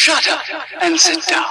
Shut up and sit down.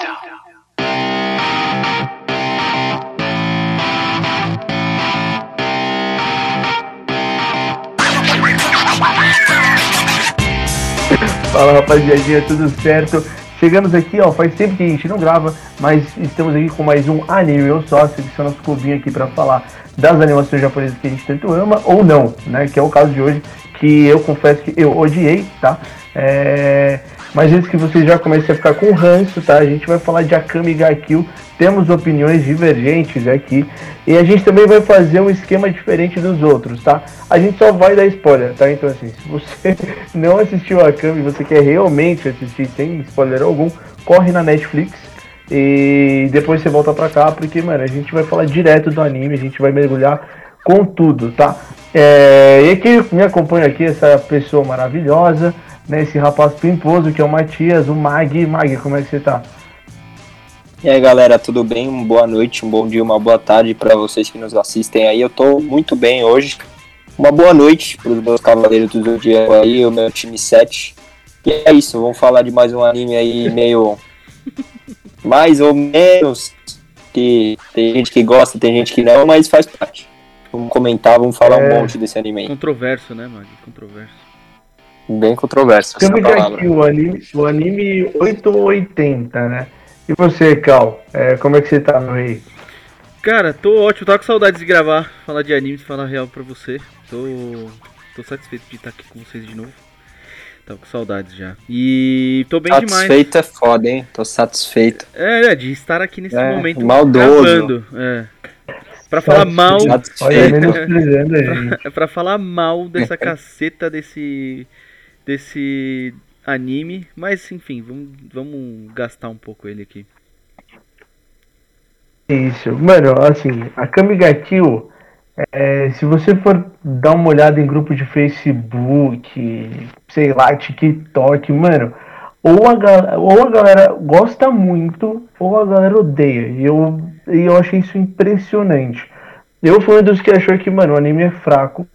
Fala rapaziadinha, tudo certo? Chegamos aqui, ó, faz tempo que a gente não grava, mas estamos aqui com mais um Anime Eu Sócio, que é o nosso clubinho aqui pra falar das animações japonesas que a gente tanto ama ou não, né? Que é o caso de hoje, que eu confesso que eu odiei, tá? É... Mas antes que vocês já comecem a ficar com ranço, tá? A gente vai falar de Akame ga Kill, temos opiniões divergentes aqui, e a gente também vai fazer um esquema diferente dos outros, tá? A gente só vai dar spoiler, tá? Então assim, se você não assistiu a Akame e você quer realmente assistir sem spoiler algum, corre na Netflix e depois você volta pra cá, porque, mano, a gente vai falar direto do anime, a gente vai mergulhar com tudo, tá? É, e aqui me acompanha aqui essa pessoa maravilhosa, né? Esse rapaz pimposo que é o Matias, o Mag. Mag, como é que você tá? E aí galera, tudo bem? Uma boa noite, um bom dia, uma boa tarde para vocês que nos assistem aí. Eu tô muito bem hoje. Uma boa noite para os meus cavaleiros do Zodíaco aí, o meu time 7. E é isso, vamos falar de mais um anime aí meio. mais ou menos. Que tem gente que gosta, tem gente que não, mas faz parte. Vamos comentar, vamos falar É. um monte desse anime aí. Controverso, né, Mag? Controverso. Bem controverso essa palavra. aqui o anime, o anime 880, né? E você, Cal? É, como é que você tá, meu rei? Cara, tô ótimo, tava com saudades de gravar, falar de animes, falar real pra você. Tô, tô satisfeito de estar aqui com vocês de novo. Tava com saudades já. E tô bem demais. Satisfeito é foda, hein? Tô satisfeito. É, é, de estar aqui nesse É, momento maldoso. gravando. É. Pra falar mal. Olha, Satisfeito. menosprezando a gente. É pra falar mal dessa caceta desse. Desse anime. Mas enfim, vamos, vamos gastar um pouco ele aqui. Isso, mano, assim, a Kamigakill, é, se você for dar uma olhada em grupo de Facebook, sei lá, TikTok, mano, ou a, ou a galera gosta muito, ou a galera odeia. E eu, e eu achei isso impressionante. Eu fui um dos que achou que, mano, o anime é fraco.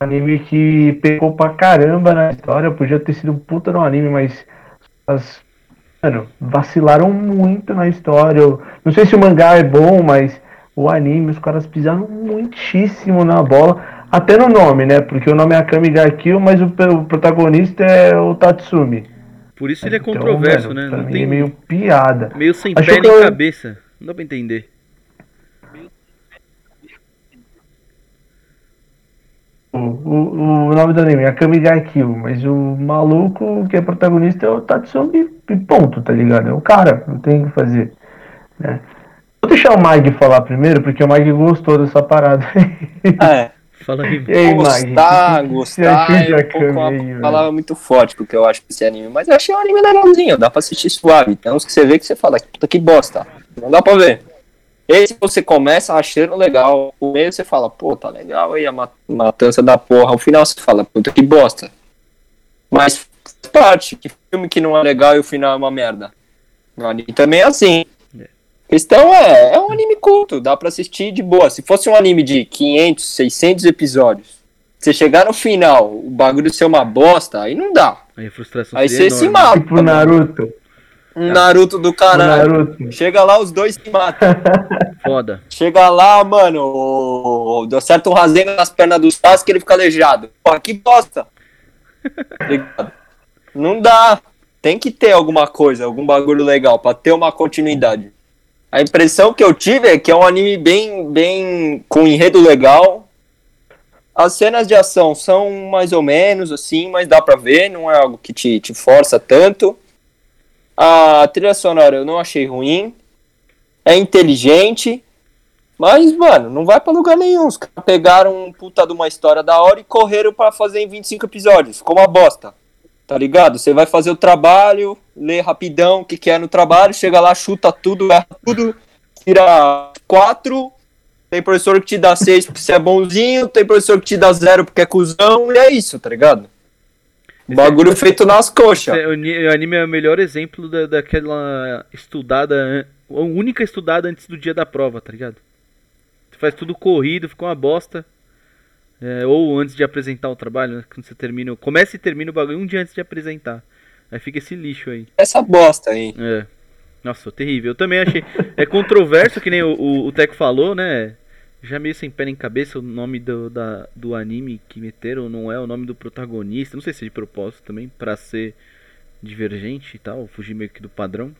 Anime que pecou pra caramba na história, podia ter sido um puta no anime, mas as Mano, vacilaram muito na história. Eu não sei se o mangá é bom, mas o anime, os caras pisaram muitíssimo na bola. Até no nome, né? Porque o nome é Akame ga Kill, mas o, o protagonista é o Tatsumi. Por isso ele é Então, controverso, mano, né? Não tem é meio piada. meio sem Achou pé nem eu- cabeça. Não dá pra entender. O, o, o nome do anime é ga Kill, mas o maluco que é protagonista é o Tatsumi e ponto, tá ligado? É o cara, não tem o que fazer. Né? Vou deixar o Mag falar primeiro, porque o Mag gostou dessa parada. É. Fala aí. Mag? Gostar, que você gostar de é um pouco uma aí, palavra muito forte porque eu acho que esse anime. Mas eu achei um anime legalzinho, dá pra assistir suave. Tem uns que você vê que você fala, puta que bosta. Não dá pra ver. Esse você começa achando legal. O meio você fala, pô, tá legal aí a ma- matança da porra. Ao final você fala, puta que bosta. Mas faz parte. Que filme que não é legal e o final é uma merda. O anime também é assim. É. A questão é, é um anime curto, dá pra assistir de boa. Se fosse um anime de 500, 600 episódios, você chegar no final, o bagulho ser uma bosta, aí não dá. Aí a frustração Aí seria você se enorme. mata. Tipo Naruto. Um Naruto do caralho. Naruto. Chega lá, os dois se matam. Foda. Chega lá, mano, deu certo um rasenga nas pernas do Sasuke ele fica aleijado. Porra, que bosta. Ligado? Não dá. Tem que ter alguma coisa, algum bagulho legal pra ter uma continuidade. A impressão que eu tive é que é um anime bem, bem com enredo legal. As cenas de ação são mais ou menos assim, mas dá pra ver, não é algo que te, te força tanto. A trilha sonora eu não achei ruim. É inteligente. Mas, mano, não vai pra lugar nenhum. Os caras pegaram um puta de uma história da hora e correram pra fazer em 25 episódios. Ficou uma bosta. Tá ligado? Você vai fazer o trabalho, lê rapidão o que, que é no trabalho, chega lá, chuta tudo, erra tudo, tira quatro. Tem professor que te dá seis porque você é bonzinho, tem professor que te dá zero porque é cuzão, e é isso, tá ligado? Bagulho feito nas coxas. O ni- o anime é o melhor exemplo da, daquela estudada, a única estudada antes do dia da prova, tá ligado? Você faz tudo corrido, fica uma bosta. É, ou antes de apresentar o trabalho, né? Quando você termina. Começa e termina o bagulho um dia antes de apresentar. Aí fica esse lixo aí. Essa bosta aí. É. Nossa, terrível. Eu também achei. É controverso, que nem o, o, o Teco falou, né? Já meio sem pé nem cabeça o nome do, da, do anime que meteram não é o nome do protagonista. Não sei se é de propósito também, pra ser divergente e tal, fugir meio que do padrão.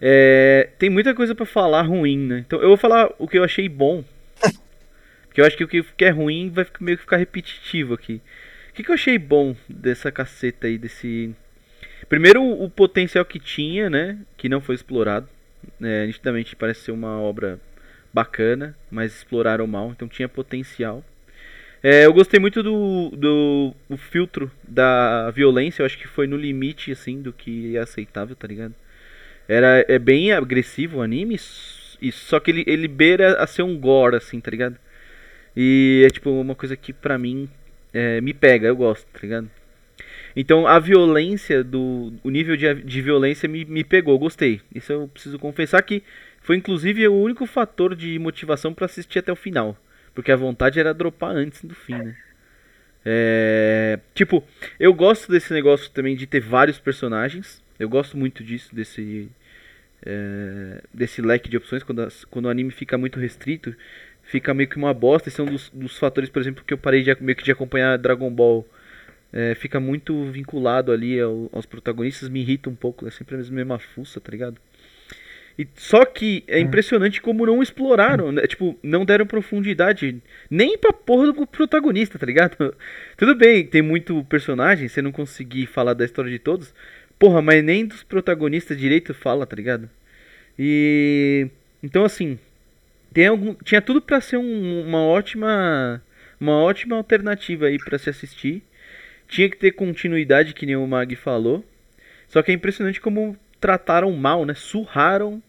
É, tem muita coisa pra falar ruim, né? Então eu vou falar o que eu achei bom. Porque eu acho que o que é ruim vai meio que ficar repetitivo aqui. O que, que eu achei bom dessa caceta aí, desse. Primeiro o potencial que tinha, né? Que não foi explorado. É, nitidamente parece ser uma obra bacana, mas exploraram mal, então tinha potencial. É, eu gostei muito do, do filtro da violência, eu acho que foi no limite, assim, do que é aceitável, tá ligado? Era, é bem agressivo o anime, e só que ele, ele beira a ser um gore, assim, tá ligado? E é tipo uma coisa que pra mim é, me pega, eu gosto, tá ligado? Então a violência do. O nível de, de violência me, me pegou, gostei. Isso eu preciso confessar que foi inclusive o único fator de motivação pra assistir até o final. Porque a vontade era dropar antes do fim, né? É, tipo, eu gosto desse negócio também de ter vários personagens. Eu gosto muito disso, desse. é, desse leque de opções. Quando, as- quando o anime fica muito restrito, fica meio que uma bosta. Esse é um dos, dos fatores, por exemplo, que eu parei de, meio que de acompanhar Dragon Ball. É, fica muito vinculado ali ao- aos protagonistas, me irrita um pouco, é sempre a mesma fuça, tá ligado? E, só que é impressionante como não exploraram, né? tipo, não deram profundidade nem pra porra do protagonista, tá ligado? Tudo bem, tem muito personagem, você não conseguir falar da história de todos, porra, mas nem dos protagonistas direito fala, tá ligado? E então assim, tem algum, tinha tudo pra ser um- uma ótima uma ótima alternativa aí pra se assistir. Tinha que ter continuidade, que nem o Mag falou. Só que é impressionante como trataram mal, né? Surraram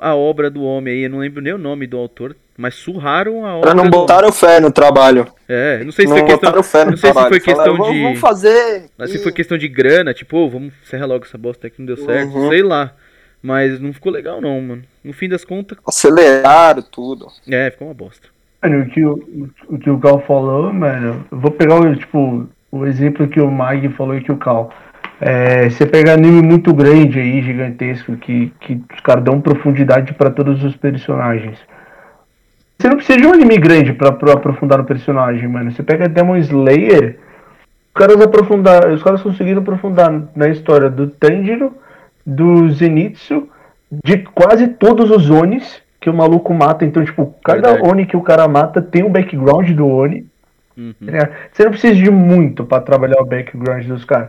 a obra do homem aí. Eu não lembro nem o nome do autor, mas surraram a obra Pra não do botaram fé no trabalho. É, não sei se não foi questão, botaram fé no não sei se trabalho. foi questão Falaram, "Vamos- de Vamos fazer. mas se foi questão de grana, tipo, ô, vamos encerrar logo essa bosta aqui, não deu certo, Uhum. sei lá. Mas não ficou legal não, mano. No fim das contas, Aceleraram tudo. é, ficou uma bosta. Mano, o que o, o que o Cal falou, mano, eu vou pegar o, tipo, o exemplo que o Mag falou e que o Cal. É, você pega anime muito grande aí, gigantesco, que, que os caras dão profundidade pra todos os personagens. Você não precisa de um anime grande pra, pra aprofundar no personagem, mano. Você pega Demon Slayer, os caras aprofundar, os caras conseguiram aprofundar na história do Tanjiro, do Zenitsu, de quase todos os Onis que o maluco mata. Então, tipo, cada Verdade. Oni que o cara mata tem um background do Oni. Uhum. tá? Você não precisa de muito pra trabalhar o background dos caras.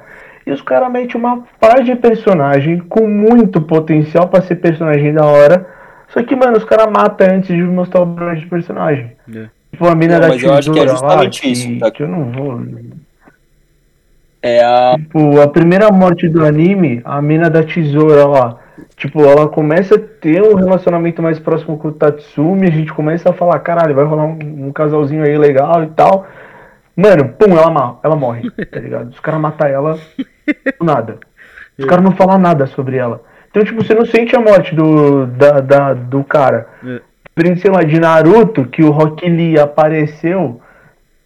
E os caras metem uma par de personagem com muito potencial pra ser personagem da hora. Só que, mano, os caras matam antes de mostrar o background de personagem. É. Tipo, a mina Não, da mas eu acho que é tesoura lá, justamente que, isso, tá? que eu não vou. É a. Tipo, a primeira morte do anime, a mina da tesoura lá. Tipo, ela começa a ter um relacionamento mais próximo com o Tatsumi, a gente começa a falar, caralho, vai rolar um, um casalzinho aí legal e tal. Mano, pum, ela, ela morre, tá ligado? Os caras matam ela do nada. Os caras não falam nada sobre ela. Então, tipo, você não sente a morte do, da, da- do cara. É. Diferente, sei lá, de Naruto, que o Rock Lee apareceu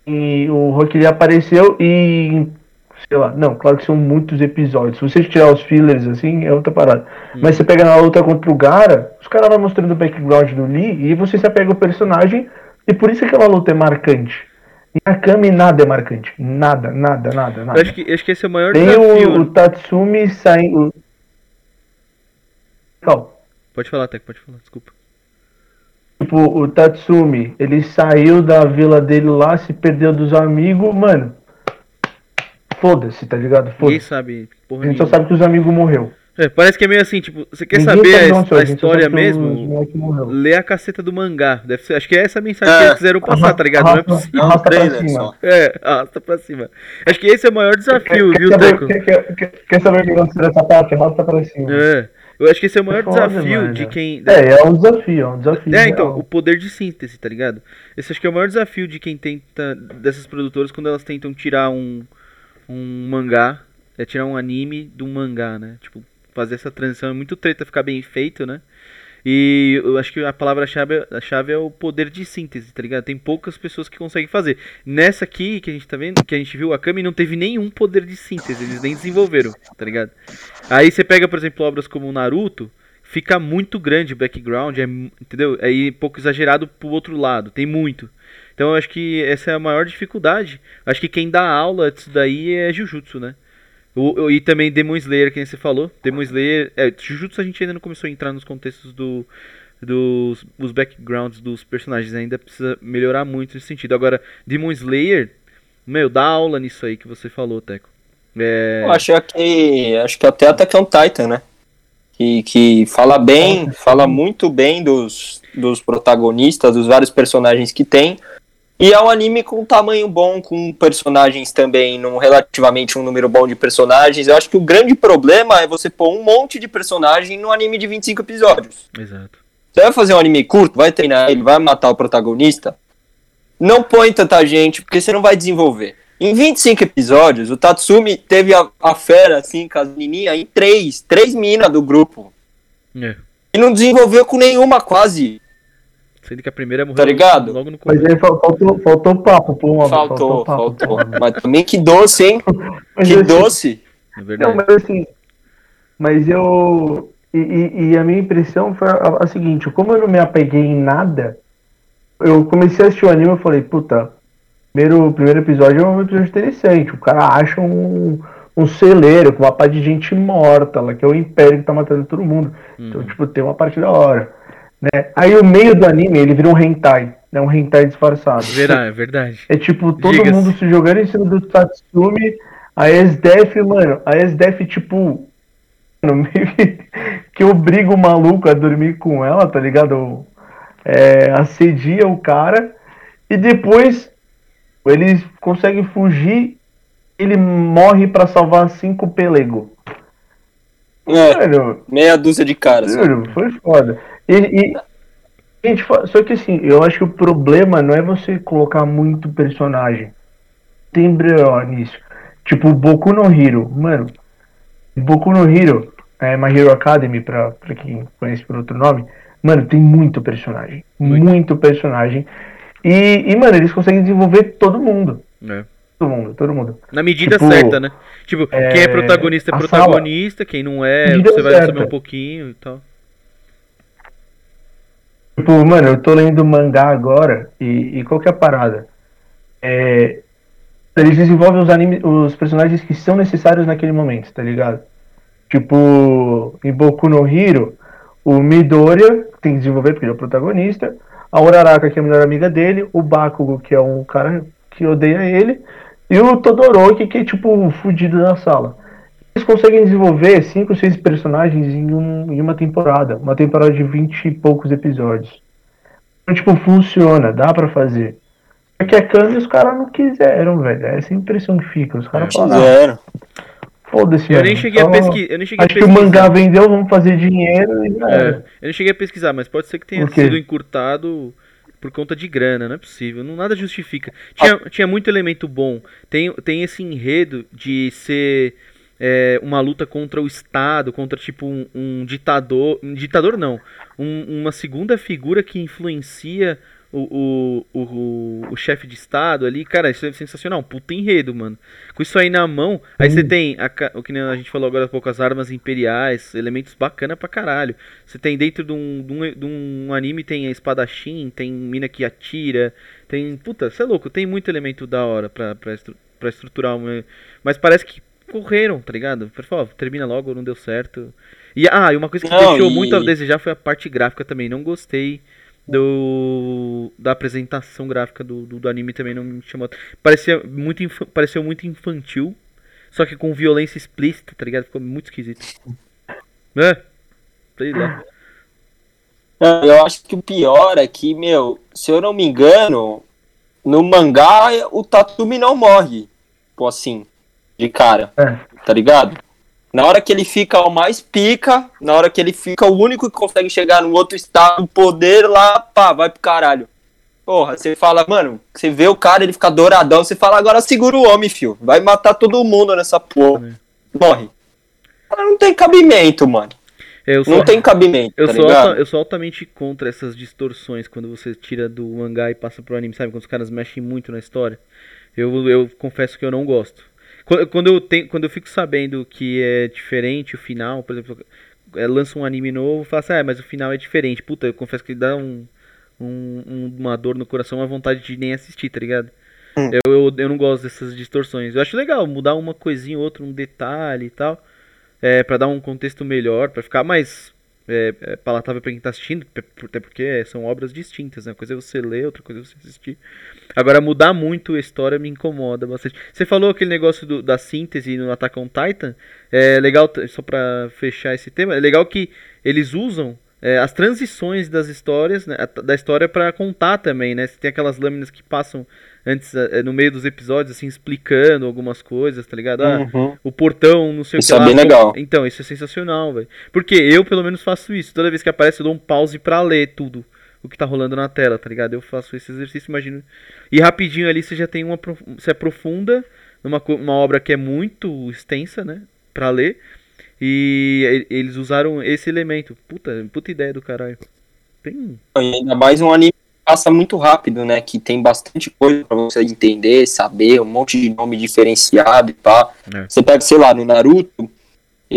e o Rock Lee apareceu e sei lá, não, claro que são muitos episódios. Se você tirar os fillers assim, é outra parada. Mas você pega na luta contra o Gara, os caras vão mostrando o background do Lee e você se apega ao personagem e por isso que aquela luta é marcante. E a Kami nada é marcante. Nada, nada, nada, Eu nada. acho que, acho que esse é o maior Tem desafio. o, o Tatsumi saindo. Calma. Pode falar, Teco, pode falar, desculpa. Tipo, o Tatsumi, ele saiu da vila dele lá, se perdeu dos amigos, mano. Foda-se, tá ligado? Ninguém Foda-se. sabe porra A gente só sabe que os amigos morreu. É, parece que é meio assim, tipo, você quer Ninguém saber sabe a, a história os mesmo? Lê a caceta do mangá. Deve ser, acho que é essa a mensagem É. que eles quiseram passar, tá ligado? Não é Arrasta- possível. É arrasta pra trailer cima. só. É, arrasta pra cima. Acho que esse é o maior desafio, Quer, viu, saber, Teco? quer, quer, quer, quer saber o que aconteceu nessa parte? Arrasta pra cima. É. Eu acho que esse é o maior Foda, desafio mano. de quem. É, é um desafio, é um desafio. É, então, real. o poder de síntese, tá ligado? Esse acho que é o maior desafio de quem tenta. dessas produtoras quando elas tentam tirar um. um mangá. É tirar um anime de um mangá, né? Tipo, fazer essa transição é muito treta ficar bem feito, né? E eu acho que a palavra-chave a chave é o poder de síntese, tá ligado? Tem poucas pessoas que conseguem fazer. Nessa aqui que a gente tá vendo, que a gente viu, a Kami não teve nenhum poder de síntese, eles nem desenvolveram, tá ligado? Aí você pega, por exemplo, obras como Naruto, fica muito grande o background, é, entendeu? Aí pouco exagerado pro outro lado, tem muito. Então eu acho que essa é a maior dificuldade. Acho que quem dá aula disso daí é Jujutsu, né? O, o- e também Demon Slayer, que nem você falou. Demon Slayer. É, Jujutsu a gente ainda não começou a entrar nos contextos do, dos os backgrounds dos personagens. Ainda precisa melhorar muito nesse sentido. Agora, Demon Slayer, meu, dá aula nisso aí que você falou, Teco. É, Eu acho que acho que até Attack on Titan, né? Que, que fala bem, fala muito bem dos, dos protagonistas, dos vários personagens que tem. E é um anime com um tamanho bom, com personagens também, num relativamente um número bom de personagens. Eu acho que o grande problema é você pôr um monte de personagem num anime de 25 episódios. Exato. Você vai fazer um anime curto, vai treinar ele, vai matar o protagonista. Não põe tanta gente, porque você não vai desenvolver. Em 25 episódios, o Tatsumi teve a, a fera, assim, com as menininhas, em três. Três minas do grupo. É. E não desenvolveu com nenhuma, quase. Sendo que a primeira morreu Tá ligado? logo no Mas começo. aí fal- faltou, faltou papo, pô, mano. Faltou, papo, faltou. pô. Mas também que doce, hein? Mas Que assim, doce. É Não, verdade. mas assim. Mas eu. E, e- e a minha impressão foi a, a seguinte: como eu não me apeguei em nada, eu comecei a assistir o anime e falei, puta, primeiro, primeiro episódio é um episódio interessante. O cara acha um, um celeiro com uma parte de gente morta lá, que é o Império que tá matando todo mundo. Então, Uhum. tipo, tem uma parte da hora. Né? Aí o meio do anime ele vira um hentai, né? Um hentai disfarçado. Verdade, é verdade. É tipo, todo mundo se jogando em cima do Tatsumi. A SDF, mano, a SDF, tipo. Mano, meio que, obriga o maluco a dormir com ela, tá ligado? É, assedia o cara. E depois eles conseguem fugir. Ele morre pra salvar cinco pelego. É, Mano, meia dúzia de caras. Juro, foi foda. E, e- gente, só que assim, eu acho que o problema não é você colocar muito personagem. Tem BO nisso. Tipo, Boku no Hero. Mano, Boku no Hero, é My Hero Academy, pra, pra quem conhece por outro nome. Mano, tem muito personagem. Muito. Muito, personagem. E, e, mano, eles conseguem desenvolver todo mundo. É. Todo mundo, todo mundo. Na medida Tipo, certa, né? Tipo, é, quem é protagonista é protagonista, quem não é, você vai certa. saber um pouquinho e tal. Tipo, mano, eu tô lendo mangá agora e, e qual que é a parada? É, eles desenvolvem os, anime, os personagens que são necessários naquele momento, tá ligado? Tipo, em Boku no Hero, o Midoriya tem que desenvolver porque ele é o protagonista, a Uraraka que é a melhor amiga dele, o Bakugo que é um cara que odeia ele, e o Todoroki que é tipo o fudido da sala. Eles conseguem desenvolver cinco, seis personagens em, um- em uma temporada. Uma temporada de 20 e poucos episódios. Então, tipo, funciona, dá pra fazer. Só que a Kami os caras não quiseram, velho. É essa a impressão que fica. Os caras É. falaram, ah, foda-se, Eu nem cheguei a Só- pesquisar. Eu nem cheguei a Acho que o pesquisar. mangá vendeu, vamos fazer dinheiro e É, eu não cheguei a pesquisar, mas pode ser que tenha sido encurtado por conta de grana, não é possível. Não, nada justifica. Tinha, tinha muito elemento bom. Tem, tem esse enredo de ser é, uma luta contra o Estado, contra tipo um, um ditador. Um ditador não. um- uma segunda figura que influencia o, o, o, o chefe de Estado ali. Cara, isso é sensacional. Um puta enredo, mano. Com isso aí na mão, aí você tem a o que a gente falou agora há pouco, as armas imperiais, elementos bacana pra caralho. Você tem dentro de um, de um, de um anime tem a espadachim, tem mina que atira, tem. Puta, você é louco, tem muito elemento da hora pra, pra, estru- pra estruturar uma. Mas parece que correram, tá ligado? Por favor, termina logo, não deu certo. E, ah, e uma coisa que Não, deixou e- muito a desejar foi a parte gráfica também. Não gostei do da apresentação gráfica do, do, do anime também não me chamou. Parecia muito infa- pareceu muito infantil, só que com violência explícita, tá ligado? Ficou muito esquisito. É. Sei lá. Não, Eu acho que o pior é que, meu, se eu não me engano, no mangá o Tatumi não morre. Pô, assim, de cara, É. tá ligado? Na hora que ele fica o mais pica, na hora que ele fica o único que consegue chegar no outro estado, poder lá, pá, vai pro caralho. Porra, você fala, mano, você vê o cara, ele fica douradão, você fala, agora segura o homem, fio. Vai matar todo mundo nessa porra. Morre. Não tem cabimento, mano. Eu sou, Não tem cabimento, eu, tá sou alta- eu sou altamente contra essas distorções quando você tira do mangá e passa pro anime, sabe? Quando os caras mexem muito na história. Eu, eu confesso que eu não gosto. Quando, eu tenho, quando eu fico sabendo que é diferente o final, por exemplo, é, lança um anime novo, fala assim, ah, mas o final é diferente. Puta, eu confesso que dá um, um- um- uma dor no coração, uma vontade de nem assistir, tá ligado? Hum. Eu, eu, eu não gosto dessas distorções. Eu acho legal mudar uma coisinha ou outra, um detalhe e tal, é, para dar um contexto melhor, pra ficar mais é, é, palatável pra quem tá assistindo, até porque são obras distintas, né? Uma coisa é você ler, outra coisa é você assistir. Agora, mudar muito a história me incomoda bastante. Você falou aquele negócio do- da síntese no Attack on Titan. É legal, só pra fechar esse tema, é legal que eles usam é, as transições das histórias, né, da história pra contar também, né? Você tem aquelas lâminas que passam antes, é, no meio dos episódios, assim, explicando algumas coisas, tá ligado? Ah, Uhum. o portão, não sei Isso o é que lá. bem legal. Então, isso é sensacional, velho. Porque eu, pelo menos, faço isso. Toda vez que aparece, eu dou um pause pra ler tudo o que tá rolando na tela, tá ligado? Eu faço esse exercício, imagino. E rapidinho ali você já tem uma. Se aprofunda numa uma obra que é muito extensa, né? Pra ler. E eles usaram esse elemento. Puta, puta ideia do caralho. Tem. E ainda mais um anime que passa muito rápido, né? Que tem bastante coisa pra você entender, saber, um monte de nome diferenciado e pá. É. Você pega, sei lá, no Naruto,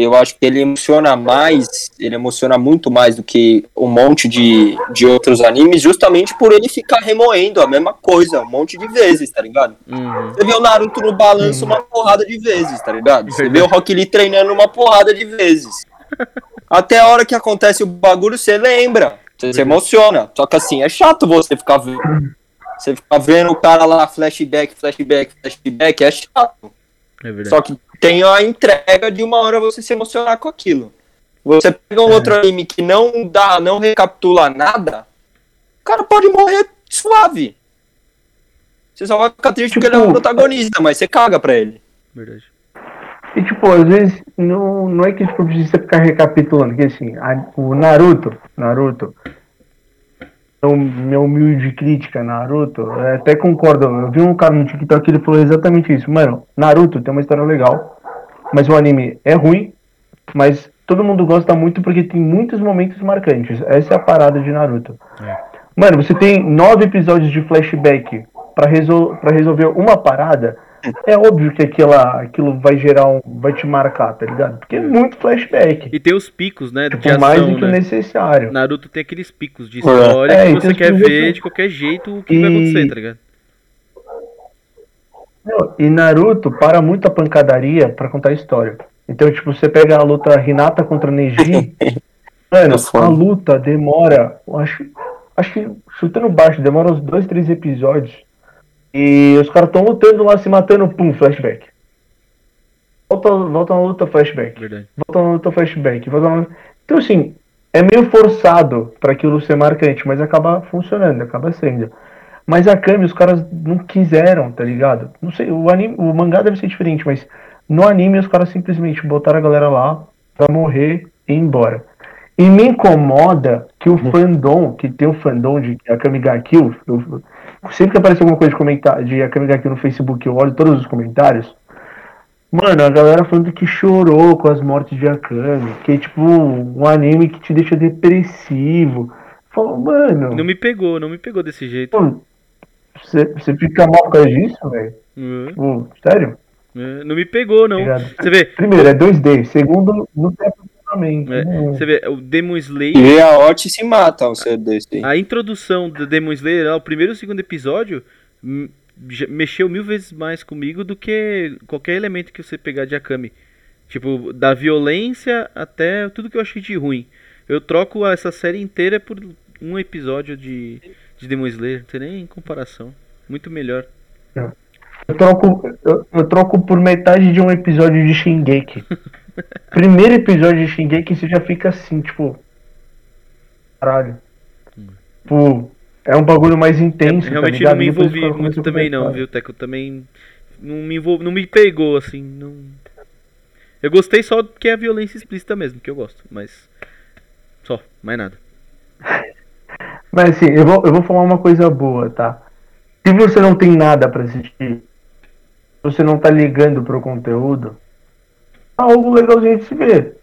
eu acho que ele emociona mais, ele emociona muito mais do que um monte de, de outros animes, justamente por ele ficar remoendo a mesma coisa um monte de vezes, tá ligado? Uhum. Você vê o Naruto no balanço uma porrada de vezes, tá ligado? Você vê o Rock Lee treinando uma porrada de vezes. Até a hora que acontece o bagulho, você lembra. Você se emociona. Só que assim, é chato você ficar vendo. Você ficar vendo o cara lá, flashback, flashback, flashback, é chato. É verdade. Só que tem a entrega de uma hora você se emocionar com aquilo. Você pega um outro anime que não dá, não recapitula nada, o cara pode morrer suave. Você só vai ficar triste porque ele é o Tipo, protagonista, mas você caga pra ele. Verdade. E tipo, às vezes não, não é que tipo, precisa ficar recapitulando, que assim, a- o Naruto, Naruto, minha humilde crítica, Naruto, eu até concordo, eu vi um cara no TikTok que ele falou exatamente isso, mano, Naruto tem uma história legal, mas o anime é ruim, mas todo mundo gosta muito porque tem muitos momentos marcantes, essa é a parada de Naruto. É. Mano, você tem nove episódios de flashback pra, resol pra resolver uma parada. É óbvio que aquela, aquilo vai gerar um. vai te marcar, tá ligado? Porque é muito flashback. E tem os picos, né? de Tipo, mais ação, do que o né? necessário. Naruto tem aqueles picos de história É, que e você os quer ver de qualquer jeito o que vai E- acontecer, tá ligado? E Naruto para muito a pancadaria pra contar a história. Então, tipo, você pega a luta Hinata contra Neji. mano, É a luta demora. Acho, acho que chutando baixo, demora uns dois, três episódios. E os caras estão lutando lá, se matando, pum, flashback. Volta, volta na luta, flashback. Verdade. volta na luta flashback. Volta na... Então, assim, é meio forçado pra aquilo ser marcante, mas acaba funcionando, acaba sendo. Mas a Kami, os caras não quiseram, tá ligado? Não sei, o, anime, o mangá deve ser diferente, mas no anime os caras simplesmente botaram a galera lá pra morrer e ir embora. E me incomoda que o fandom, que tem o fandom de Akame ga Kill, sempre que aparece alguma coisa de, comentar, de Kill no Facebook, eu olho todos os comentários, Mano, a galera falando que chorou com as mortes de Akame, que é tipo um anime que te deixa depressivo. Falou, mano, Não me pegou, não me pegou desse jeito. pô, você, você fica mal por causa disso, velho? É, Tipo, sério? é, Não me pegou, não. Obrigado. Você vê, Primeiro, é 2D. Segundo, não tem é, Não- você vê, o Demon E Slayer, vê a Ot se mata ao ser desse. aí. a introdução do Demon Slayer, lá, o primeiro e o segundo episódio, mexeu mil vezes mais comigo do que qualquer elemento que você pegar de Akame. Tipo, da violência até tudo que eu achei de ruim. Eu troco essa série inteira por um episódio de, de Demon Slayer, não tem nem comparação. Muito melhor. Eu troco, eu, eu troco por metade de um episódio de Shingeki. Primeiro episódio de Shingeki você já fica assim, tipo. Caralho. Tipo, é um bagulho mais intenso. Eu realmente tá não me envolvi muito também não, viu, Teco? Também não me envol... não me pegou assim, não. Eu gostei só porque é a violência explícita mesmo, que eu gosto, mas só, mais nada. Mas assim, eu vou, eu vou falar uma coisa boa, tá? Se você não tem nada pra assistir, você não tá ligando pro conteúdo, algo legalzinho de se ver.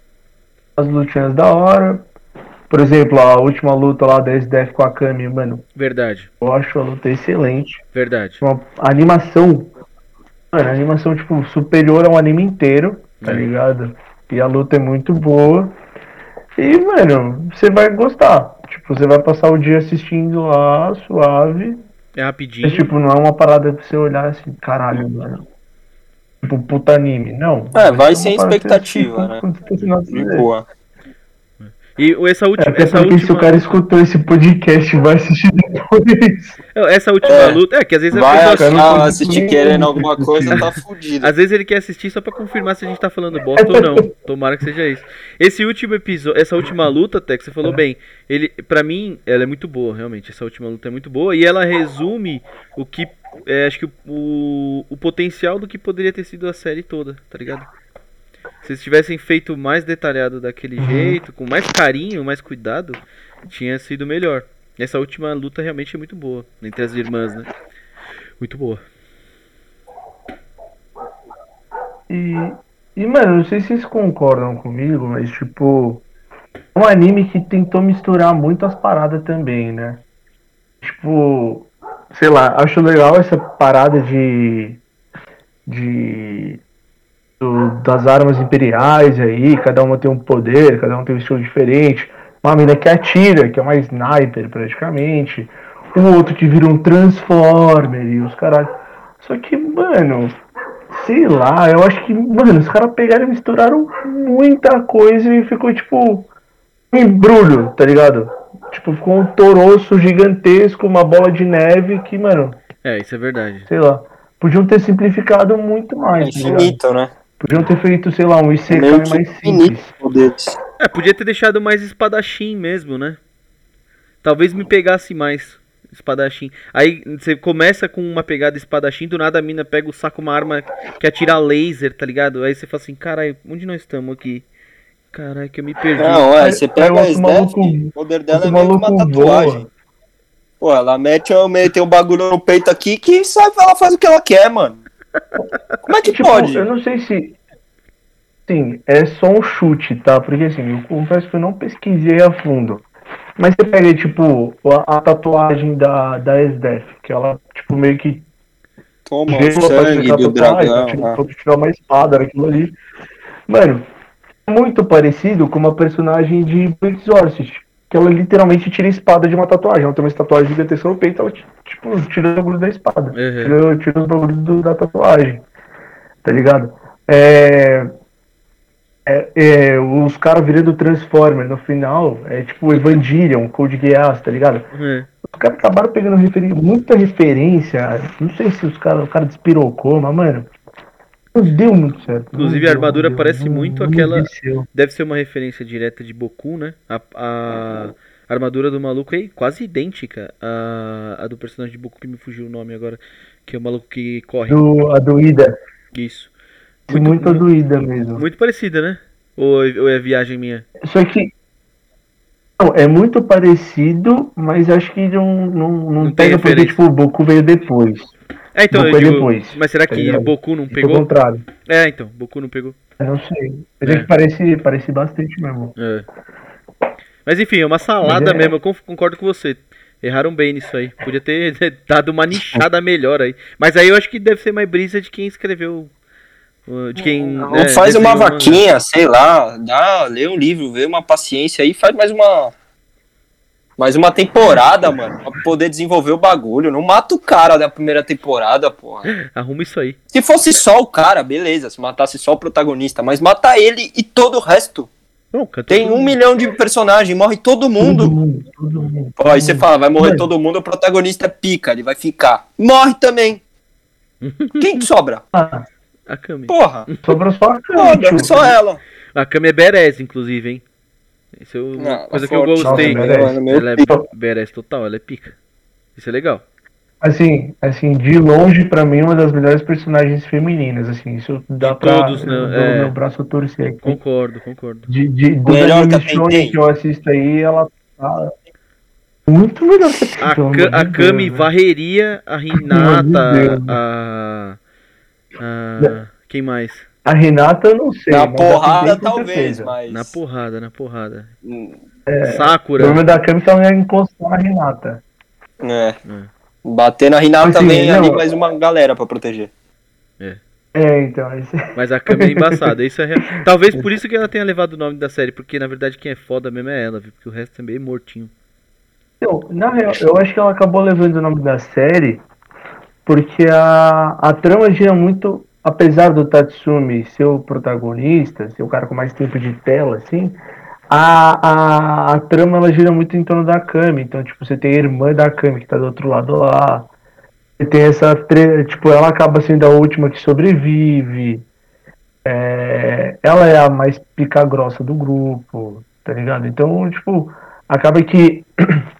as lutinhas da hora. Por exemplo, a última luta lá da SDF com a Kami, mano, Verdade, eu acho a luta excelente. verdade. Uma animação, mano, a animação, tipo, superior ao anime inteiro, tá É. ligado? E a luta é muito boa. E, mano, você vai gostar. Tipo, você vai passar o dia assistindo lá, suave. É rapidinho. Mas, tipo, não é uma parada pra você olhar assim, caralho, mano. Tipo, puta anime. Não. É, vai ser sem você expectativa, assiste né? De a boa. E essa É, última, até essa porque se última, o cara escutou esse podcast e vai assistir depois. essa última É. luta, é que às vezes a Vai pessoa cara, não achar, pode assistir querendo alguma coisa, tá fudido. Às vezes ele quer assistir só pra confirmar se a gente tá falando bosta ou não. Tomara que seja isso. Esse último episódio, essa última luta, até que você falou bem, ele, para mim, ela é muito boa, realmente. Essa última luta é muito boa e ela resume o que, é, acho que o, o, o potencial do que poderia ter sido a série toda, tá ligado? Se eles tivessem feito mais detalhado daquele jeito, com mais carinho, mais cuidado, tinha sido melhor. Essa última luta realmente é muito boa entre as irmãs, né? Muito boa. E, e, mano, não sei se vocês concordam comigo, mas, tipo, é um anime que tentou misturar muito as paradas também, né? Tipo, sei lá, acho legal essa parada de. de. do- das armas imperiais aí, cada uma tem um poder, cada um tem um estilo diferente. Uma mina que atira, que é uma sniper praticamente. Um outro que vira um Transformer e os caralho. Só que, mano, sei lá, eu acho que, mano, os caras pegaram e misturaram muita coisa e ficou tipo um embrulho, tá ligado? Tipo, ficou um toroço gigantesco, uma bola de neve que, mano, É, isso é verdade. sei lá. Podiam ter simplificado muito É mais, ligado? infinito, né? Podiam ter feito, sei lá, um É meio que mais infinito simples. poderes. É, podia ter deixado mais espadachim mesmo, né? Talvez me pegasse mais espadachim. Aí você começa com uma pegada espadachim, do nada a mina pega o saco uma arma que atira laser, tá ligado? Aí você fala assim, caralho, onde nós estamos aqui? Caralho, que eu me perdi. Não, é, você pega o a maluco- o poder dela é meio que uma tatuagem. Pô, ela mete, mete um bagulho no peito aqui que sabe, ela faz o que ela quer, mano. Como é que Tipo, pode? eu não sei se. Sim, é só um chute, tá? Porque assim, eu confesso que eu não pesquisei a fundo. Mas você pega, tipo, a, a tatuagem da, da SDF, que ela, tipo, meio que Toma o sangue do tatuagem, dragão. tipo, né? tirar uma espada naquilo ali. Mano, muito parecido com uma personagem de Exorcist, que ela literalmente tira a espada de uma tatuagem. Ela tem uma tatuagem gigantesca no peito, ela, tipo, tira o bagulho da espada. Uhum. Tira, tira os bagulhos da tatuagem. Tá ligado? É. é- é, os caras virando Transformer no final é tipo Evangelion, Code Geass, tá ligado? É. Os caras acabaram pegando referen- muita referência. Não sei se os cara, o cara despirocou, mas, mano. Não deu muito certo. Não Inclusive, a armadura deu, parece não- muito não aquela- desceu. Deve ser uma referência direta de Boku, né? A, a armadura do maluco é quase idêntica à, à do personagem de Boku que me fugiu o nome agora. Que é o maluco que corre. Do, a doída. Isso. Muito, muito a mesmo. Muito parecida, né? Ou, ou é viagem minha? Só que. Não, é muito parecido, mas acho que não, não, não, Não tem pega porque, tipo, o Boku veio depois. É, então, Boku eu é digo, depois, mas será tá que ligado? Boku não Pelo pegou? contrário. É, então, Boku não pegou. Eu não sei. Mas É. é que parece, parece bastante mesmo. É. Mas enfim, é uma salada Mas é- mesmo, eu concordo com você. Erraram bem nisso aí. Podia ter dado uma nichada melhor aí. Mas aí eu acho que deve ser mais brisa de quem escreveu. uh, De quem. Não né, faz uma o mangá. vaquinha, sei lá, dá, lê um livro, vê uma paciência aí, faz mais uma. Mais uma temporada, mano, pra poder desenvolver o bagulho. Não mata o cara da primeira temporada, porra. Arruma isso aí. Se fosse só o cara, beleza, se matasse só o protagonista, mas mata ele e todo o resto. Não, Tem um milhão de personagens, morre todo mundo. Todo mundo, todo mundo. Ó, aí você fala, vai morrer todo mundo, o protagonista é pica, ele vai ficar. Morre também. Quem que sobra? Ah, A Kami. Porra, sobrou só a foda, Kate. só ela. A Kami é Beres, inclusive, hein? Isso é uma Não, coisa que eu gostei. Nossa, meu ela é pica. Beres total, ela é pica. Isso é legal. Assim, assim, de longe, pra mim, uma das melhores personagens femininas, assim, isso dá De pra todos, né? eu É. meu braço torcer aqui. Concordo, concordo. De, de, dos Melhor que que eu assisto aí, ela tá muito melhor que a A, a Kami Deus, né? varreria a de Deus. a, a. Quem mais? A Renata eu não sei. Na porrada, talvez, mas. Na porrada, na porrada. O Sakura. problema da Kami é ela não ia encostar na Renata. É. Bater na Renata Assim, vem não. ali mais uma galera pra proteger. É, então. Esse... Mas a Kami é embaçada. Isso é real. Talvez por isso que ela tenha levado o nome da série, porque na verdade quem é foda mesmo é ela, viu? Porque o resto é meio mortinho. Então, na real, eu acho que ela acabou levando o nome da série porque a, a trama gira muito, apesar do Tatsumi ser o protagonista, ser o cara com mais tempo de tela, assim, a, a, a trama ela gira muito em torno da Kami. Então, tipo, você tem a irmã da Kami que tá do outro lado lá. Você tem essa. Tipo, ela acaba sendo a última que sobrevive. É, ela é a mais pica grossa do grupo, tá ligado? Então, tipo, acaba que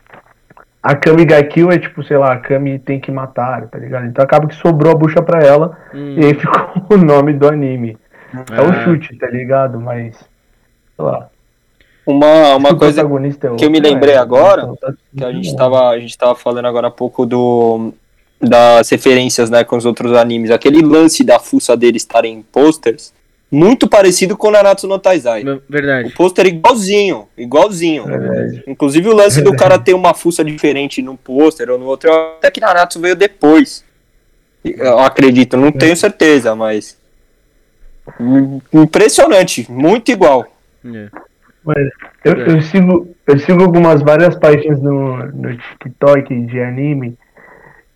a Kami Gaikil é tipo, sei lá, a Kami tem que matar, tá ligado? Então acaba que sobrou a bucha pra ela Hum, e aí ficou o nome do anime. É o ah, chute, tá ligado? Mas, sei lá. Uma, uma se o coisa protagonista é que eu me outro, lembrei é, agora, então tá- que a gente tava, a gente tava falando agora há pouco do das referências, né, com os outros animes. Aquele lance da fuça dele estarem em posters, muito parecido com Nanatsu no Taizai. O Verdade. pôster igualzinho, igualzinho. É, Inclusive o lance do cara ter uma fuça diferente num pôster ou no outro, até que Nanatsu veio depois. Eu acredito, não tenho certeza, mas impressionante, muito igual. É. Mas eu, eu sigo, eu sigo algumas várias páginas no, no TikTok de anime.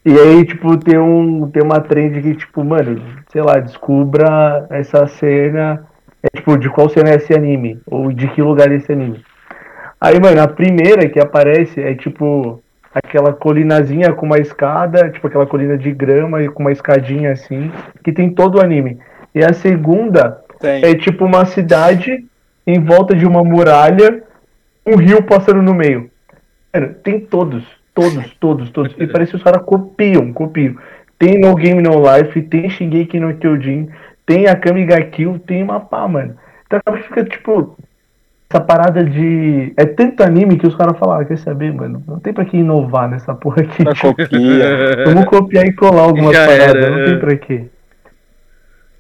E aí, tipo, tem, um, tem uma trend que, tipo, mano, sei lá, descubra essa cena. É, tipo, de qual cena é esse anime? Ou de que lugar é esse anime? Aí, mano, a primeira que aparece é, tipo, aquela colinazinha com uma escada, tipo, aquela colina de grama e com uma escadinha assim, que tem todo o anime. E a segunda Tem. é tipo uma cidade em volta de uma muralha, um rio passando no meio. Mano, tem todos, todos, todos, todos. E parece que os caras copiam, copiam. Tem No Game No Life, tem Shingeki no Kyojin, tem Akame ga Kill, tem uma pá, mano. Então acaba que fica tipo essa parada de. É tanto anime que os caras falam, ah, quer saber, mano? Não tem pra que inovar nessa porra aqui. Tá Tipo, copia. vamos copiar e colar algumas Já paradas, era, não tem pra quê.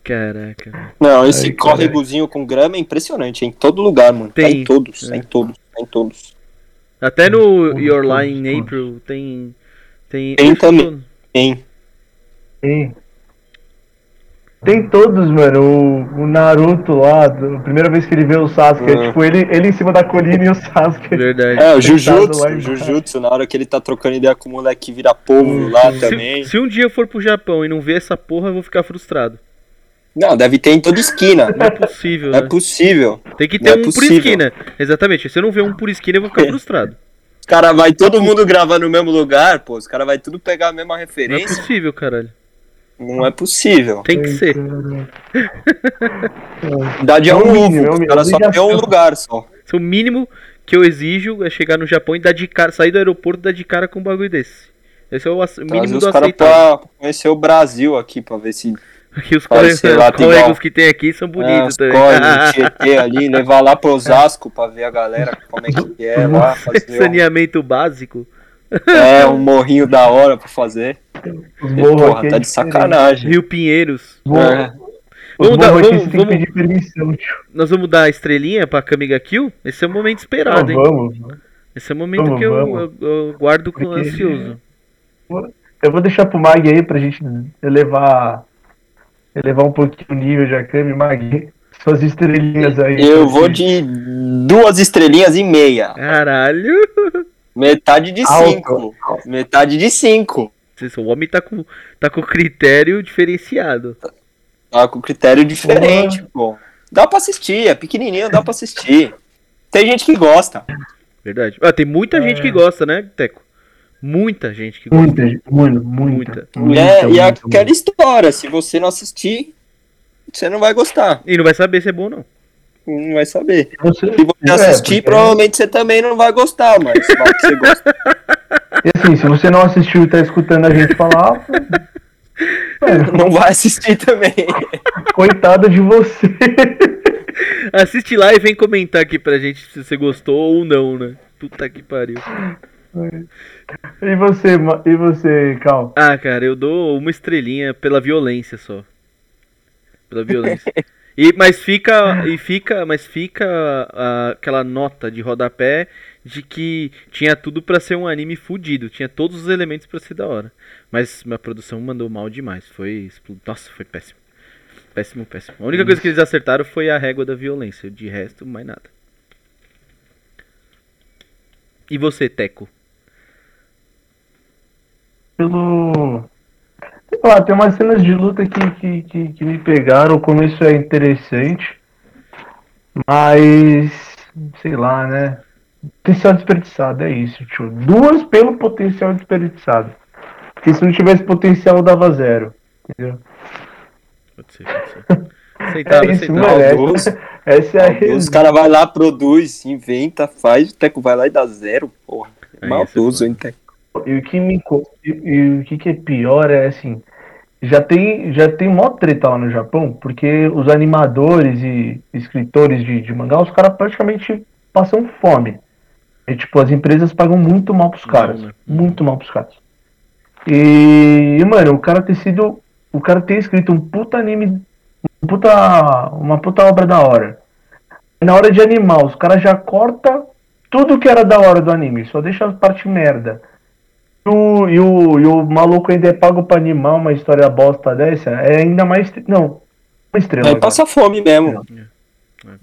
Caraca. Não, esse Ai, córregozinho com grama é impressionante, é em todo lugar, mano. Tá Tem. em todos, tá É. em todos, tá em todos. Até no Todos, Your Lie in todos. April tem. Tem, Tem também. Tem. Tem. Tem todos, mano. O, o Naruto lá, a primeira vez que ele vê o Sasuke, é Ah. tipo ele, ele em cima da colina e o Sasuke. Verdade. É, o Jujutsu, lá o. Jujutsu, na hora que ele tá trocando ideia com o moleque que vira povo lá também. Se, se um dia eu for pro Japão e não ver essa porra, eu vou ficar frustrado. Não, deve ter em toda esquina. Não é possível, Não é né? possível. Tem que não ter é um por possível. esquina. Exatamente. Se eu não ver um por esquina, eu vou ficar É. frustrado. Os cara vai todo mundo gravar no mesmo lugar, pô. Os cara vai tudo pegar a mesma Não é referência. possível, caralho. Não é possível. Tem que ser. A idade é É um mínimo, é o Os mínimo. caras só vê um lugar só. É o mínimo que eu exijo é chegar no Japão e dar de cara, sair do aeroporto e dar de cara com um bagulho desse. Esse é o ace- o Trazer mínimo os do caras aceitável. pra conhecer o Brasil aqui, pra ver se Porque os colegas, lá, colegas igual. que tem aqui são é, bonitos os também. corre Tietê ali, levar lá pro Osasco pra ver a galera, como é que é lá, fazer um, Saneamento básico. é, um morrinho da hora pra fazer. Os E, morros porra, aqui é tá de sacanagem. Rio Pinheiros. É. Os Vamos dar- vamos- vamos- que pedir permissão, tio. Nós vamos dar a estrelinha pra Kamiga Kill? Esse é o momento esperado, hein? vamos. Esse é o momento vamos, que eu, vamos. eu- eu guardo com Porque- ansioso. Eu vou deixar pro Mag aí pra gente elevar, elevar um pouquinho o nível de Akame. Mag, suas estrelinhas aí. Eu vou de duas estrelinhas e meia. Caralho! Metade de Alto. cinco. Metade de cinco. O homem tá com, tá com critério diferenciado. Tá com critério diferente, pô. Dá pra assistir, é pequenininho, dá pra assistir. Tem gente que gosta. Verdade. Ah, tem muita gente É. que gosta, né, Teco? Muita gente que gosta. Muita, muito, muita. Muita. e é, e é muita, aquela história, se você não assistir, você não vai gostar. E não vai saber se é bom ou não. Não vai saber. Você, Se você é, assistir, porque- provavelmente você também não vai gostar, mas vai que você gosta. E assim, se você não assistiu e tá escutando a gente falar, mano, Não vai assistir também. coitado de você. Assiste lá e vem comentar aqui pra gente se você gostou ou não, né? Puta que pariu. E você, e você, Cal? Ah, cara, eu dou uma estrelinha pela violência só. Pela violência. E, mas fica, e fica, mas fica ah, aquela nota de rodapé de que tinha tudo pra ser um anime fudido, tinha todos os elementos pra ser da hora. Mas a produção mandou mal demais, foi, nossa, foi péssimo. Péssimo, péssimo. A única coisa que eles acertaram foi a régua da violência, de resto, mais nada. E você, Teco? Pelo. Sei lá, tem umas cenas de luta que, que, que, que me pegaram. O começo é interessante. Mas. Sei lá, né? Potencial desperdiçado, é isso, tio. Duas pelo potencial desperdiçado. Porque se não tivesse potencial, dava zero. Entendeu? Pode ser, pode ser. Aceitável, É isso, aceitável. Maldoso. Essa, essa é a Os caras vai lá, produz, inventa, faz, o Teco vai lá e dá zero, porra. Aí, Maldoso, é hein, Teco. E o que me e, e o que, que é pior é assim, já tem já tem mó treta lá no Japão, porque os animadores e escritores de, de mangá, os caras praticamente passam fome. E, tipo, as empresas pagam muito mal pros caras, né? muito mal pros caras. E, mano, o cara ter sido, o cara ter escrito um puta anime, um puta, uma puta obra da hora. Na hora de animar, os caras já corta tudo que era da hora do anime, só deixa a parte merda. E o, e, o, e o maluco ainda é pago pra animar uma história bosta dessa, é ainda mais. Não, uma estrela. Aí agora. passa fome mesmo.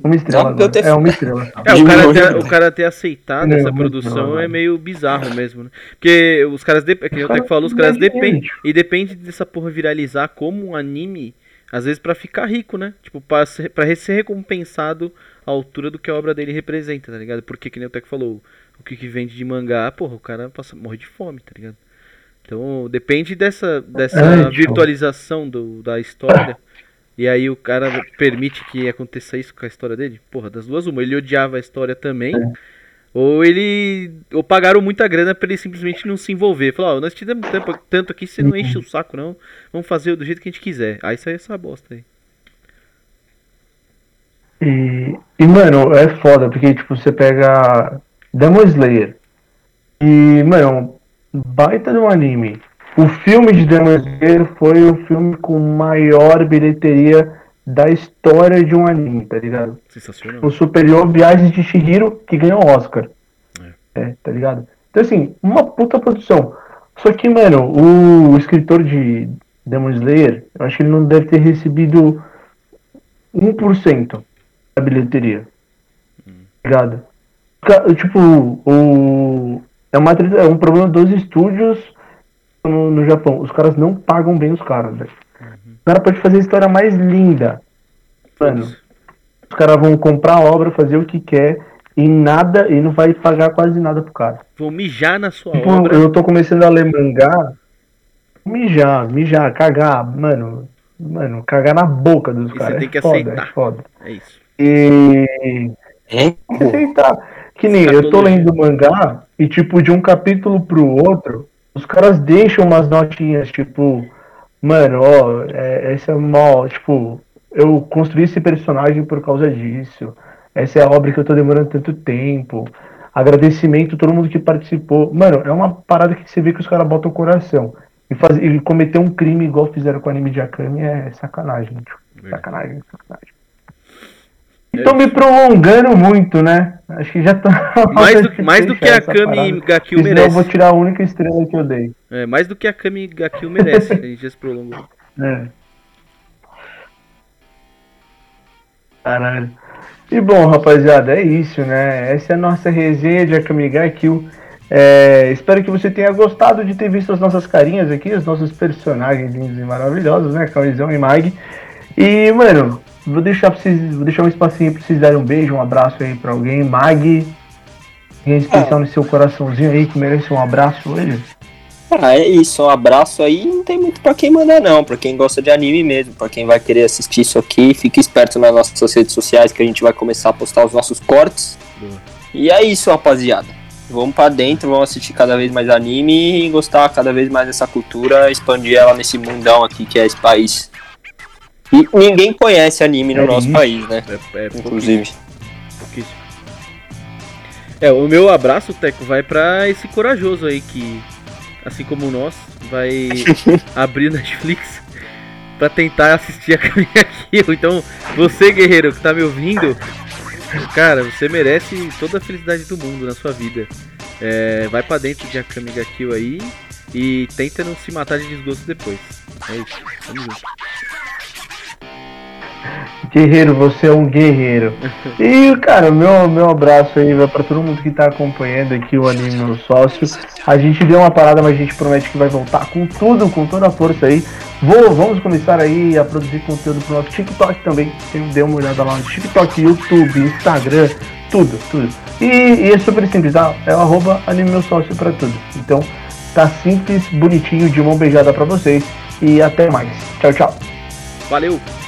Uma estrela. Não, ter- É uma estrela. É, o cara, ter, o cara ter aceitado Não, essa produção não, é meio bizarro mesmo, né? Porque os caras, de, é que o caras Teco falou, os caras dependem. E depende dessa porra viralizar como um anime, às vezes pra ficar rico, né? Tipo, pra ser, pra ser recompensado à altura do que a obra dele representa, tá ligado? Porque, que nem o Teco falou, o que, que vende de mangá, porra, o cara passa, morre de fome, tá ligado? Então, depende dessa, dessa É, tipo- virtualização do, da história. E aí o cara permite que aconteça isso com a história dele? Porra, das duas uma. Ele odiava a história também. É. Ou ele. Ou pagaram muita grana pra ele simplesmente não se envolver. Falar, ó, nós te damos tempo- tanto aqui, você não enche o saco, não. Vamos fazer do jeito que a gente quiser. Aí sai essa bosta aí. E, e, mano, é foda, porque, tipo, você pega Demon Slayer. E, mano, baita de um anime. O filme de Demon Slayer foi o filme com maior bilheteria da história de um anime, tá ligado? Sensacional. O superior Viagem de Shihiro, que ganhou o Oscar. É, tá ligado? Então, assim, uma puta produção. Só que, mano, o, escritor de Demon Slayer, eu acho que ele não deve ter recebido 1% da bilheteria. Tá ligado? Tipo, o, é, uma, é um problema dos estúdios no, no Japão. Os caras não pagam bem os caras, velho. O cara pode fazer a história mais linda. Mano, os caras vão comprar a obra, fazer o que quer e nada, e não vai pagar quase nada pro cara. Vou mijar na sua Tipo, obra. eu tô começando a ler mangá, mijar, mijar, cagar, mano, mano, cagar na boca dos E você caras. tem é que foda, aceitar. É foda. É isso. E É? tem que aceitar. Que nem eu tô lendo mangá e, tipo, de um capítulo pro outro, os caras deixam umas notinhas, tipo, mano, ó, é, essa é mó, tipo, eu construí esse personagem por causa disso. Essa é a obra que eu tô demorando tanto tempo. Agradecimento a todo mundo que participou. Mano, é uma parada que você vê que os caras botam o coração. E, faz, e cometer um crime igual fizeram com o anime de Akame é sacanagem, tipo, sacanagem, sacanagem. Tô me prolongando muito, né? Acho que já tá. Mais do, mais do que a Kami. Gakil Senão eu vou merece. tirar a única estrela que eu dei. É, mais do que a Kami Gakil merece. A gente já se prolongou. É. Caralho. E bom, rapaziada, é isso, né? Essa é a nossa resenha de Akamiga Kill. É, espero que você tenha gostado de ter visto as nossas carinhas aqui, os nossos personagens lindos e maravilhosos, né? Cauizão e Mag. E, mano, vou deixar, pra vocês, vou deixar um espacinho pra vocês darem um beijo, um abraço aí pra alguém. Mag, alguém especial no seu coraçãozinho aí que merece um abraço hoje? Ah, é isso, um abraço aí. Não tem muito pra quem mandar, não. Pra quem gosta de anime mesmo. Pra quem vai querer assistir isso aqui, fique esperto nas nossas redes sociais que a gente vai começar a postar os nossos cortes. Boa. E é isso, rapaziada. Vamos pra dentro, vamos assistir cada vez mais anime e gostar cada vez mais dessa cultura, expandir ela nesse mundão aqui que é esse país. E ninguém conhece anime no É nosso isso. país, né? É, é Inclusive. pouquíssimo. É, o meu abraço, Teco, vai pra esse corajoso aí que, assim como nós, vai abrir Netflix pra tentar assistir a Kill. Então, você, guerreiro, que tá me ouvindo, cara, você merece toda a felicidade do mundo na sua vida. É, vai pra dentro de Akame ga Kill aí e tenta não se matar de desgosto depois. É isso, tamo junto. Guerreiro, você é um guerreiro. E, cara, meu, meu abraço aí vai pra todo mundo que tá acompanhando aqui o Anime no Sócio. A gente deu uma parada, mas a gente promete que vai voltar com tudo, com toda a força aí. Vou, vamos começar aí a produzir conteúdo pro nosso TikTok também. Tem, dê uma olhada lá no TikTok, YouTube, Instagram, tudo, tudo. E, e é super simples, tá? É o arroba Anime Meu Sócio pra tudo. Então, tá simples, bonitinho, de mão beijada pra vocês. E até mais. Tchau, tchau. Valeu!